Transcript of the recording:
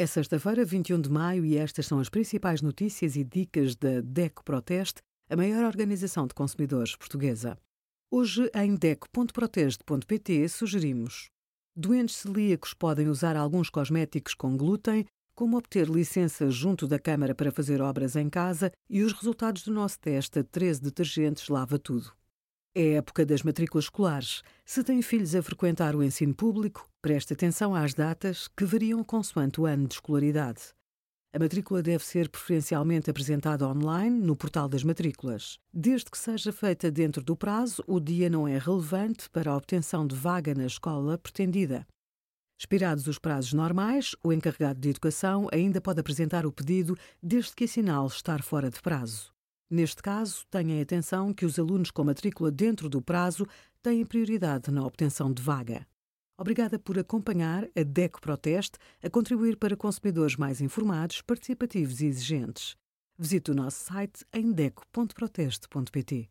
É sexta-feira, 21 de maio, e estas são as principais notícias e dicas da DECO Proteste, a maior organização de consumidores portuguesa. Hoje, em DECO.proteste.pt, sugerimos: doentes celíacos podem usar alguns cosméticos com glúten, como obter licença junto da Câmara para fazer obras em casa e os resultados do nosso teste a 13 detergentes lava tudo. É época das matrículas escolares. Se tem filhos a frequentar o ensino público, preste atenção às datas que variam consoante o ano de escolaridade. A matrícula deve ser preferencialmente apresentada online no portal das matrículas. Desde que seja feita dentro do prazo, o dia não é relevante para a obtenção de vaga na escola pretendida. Expirados os prazos normais, o encarregado de educação ainda pode apresentar o pedido desde que assinale estar fora de prazo. Neste caso, tenham atenção que os alunos com matrícula dentro do prazo têm prioridade na obtenção de vaga. Obrigada por acompanhar a DECO Proteste a contribuir para consumidores mais informados, participativos e exigentes. Visite o nosso site em deco.proteste.pt.